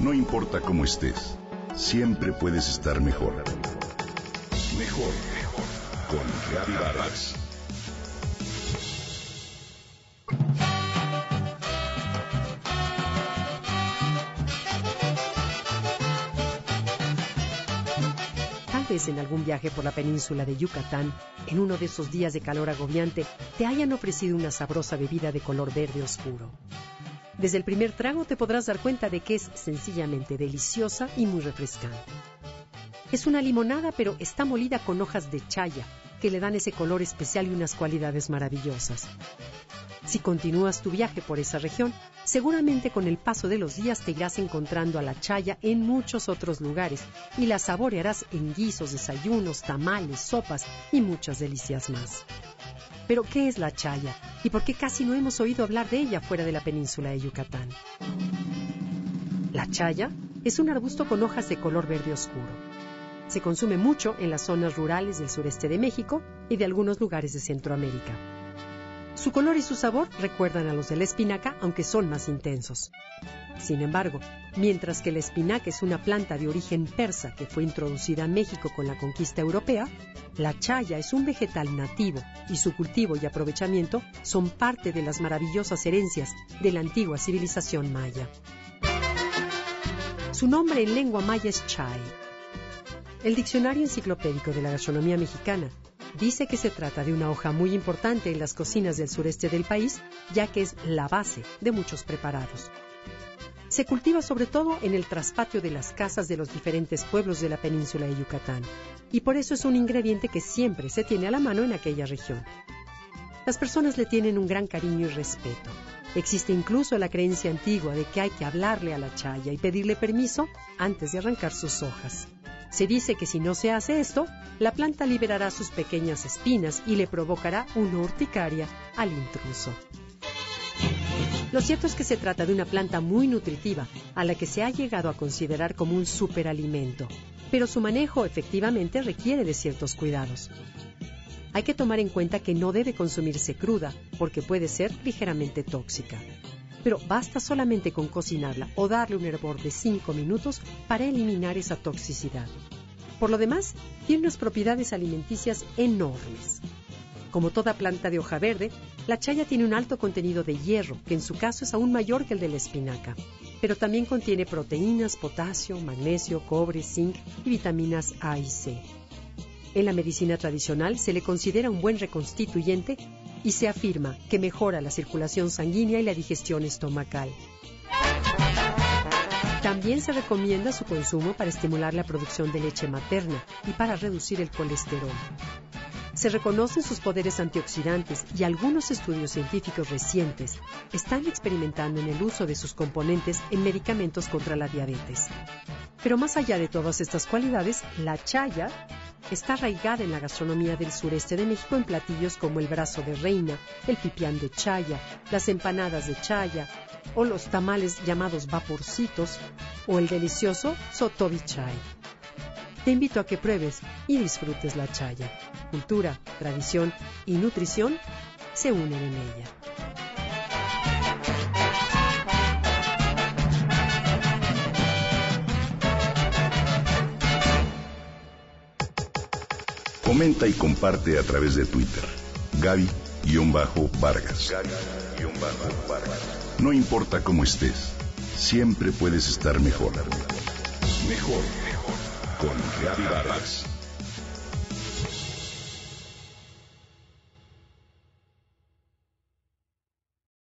No importa cómo estés, siempre puedes estar mejor. Mejor, mejor. Con Reavivadas. Tal vez en algún viaje por la península de Yucatán, en uno de esos días de calor agobiante, te hayan ofrecido una sabrosa bebida de color verde oscuro. Desde el primer trago te podrás dar cuenta de que es sencillamente deliciosa y muy refrescante. Es una limonada, pero está molida con hojas de chaya, que le dan ese color especial y unas cualidades maravillosas. Si continúas tu viaje por esa región, seguramente con el paso de los días te irás encontrando a la chaya en muchos otros lugares y la saborearás en guisos, desayunos, tamales, sopas y muchas delicias más. Pero, ¿qué es la chaya? ¿Y por qué casi no hemos oído hablar de ella fuera de la península de Yucatán? La chaya es un arbusto con hojas de color verde oscuro. Se consume mucho en las zonas rurales del sureste de México y de algunos lugares de Centroamérica. Su color y su sabor recuerdan a los de la espinaca, aunque son más intensos. Sin embargo, mientras que la espinaca es una planta de origen persa que fue introducida a México con la conquista europea, la chaya es un vegetal nativo y su cultivo y aprovechamiento son parte de las maravillosas herencias de la antigua civilización maya. Su nombre en lengua maya es chay. El Diccionario Enciclopédico de la Gastronomía Mexicana dice que se trata de una hoja muy importante en las cocinas del sureste del país, ya que es la base de muchos preparados. Se cultiva sobre todo en el traspatio de las casas de los diferentes pueblos de la península de Yucatán, y por eso es un ingrediente que siempre se tiene a la mano en aquella región. Las personas le tienen un gran cariño y respeto. Existe incluso la creencia antigua de que hay que hablarle a la chaya y pedirle permiso antes de arrancar sus hojas. Se dice que si no se hace esto, la planta liberará sus pequeñas espinas y le provocará una urticaria al intruso. Lo cierto es que se trata de una planta muy nutritiva, a la que se ha llegado a considerar como un superalimento, pero su manejo efectivamente requiere de ciertos cuidados. Hay que tomar en cuenta que no debe consumirse cruda, porque puede ser ligeramente tóxica. Pero basta solamente con cocinarla o darle un hervor de 5 minutos para eliminar esa toxicidad. Por lo demás, tiene unas propiedades alimenticias enormes. Como toda planta de hoja verde, la chaya tiene un alto contenido de hierro, que en su caso es aún mayor que el de la espinaca, pero también contiene proteínas, potasio, magnesio, cobre, zinc y vitaminas A y C. En la medicina tradicional se le considera un buen reconstituyente y se afirma que mejora la circulación sanguínea y la digestión estomacal. También se recomienda su consumo para estimular la producción de leche materna y para reducir el colesterol. Se reconocen sus poderes antioxidantes y algunos estudios científicos recientes están experimentando en el uso de sus componentes en medicamentos contra la diabetes. Pero más allá de todas estas cualidades, la chaya está arraigada en la gastronomía del sureste de México en platillos como el brazo de reina, el pipián de chaya, las empanadas de chaya, o los tamales llamados vaporcitos, o el delicioso sotobichay. Te invito a que pruebes y disfrutes la chaya. Cultura, tradición y nutrición se unen en ella. Comenta y comparte a través de Twitter. Gaby-Vargas. Gaby-Vargas. No importa cómo estés, siempre puedes estar mejor. Mejor, mejor. Con Gaby Vargas.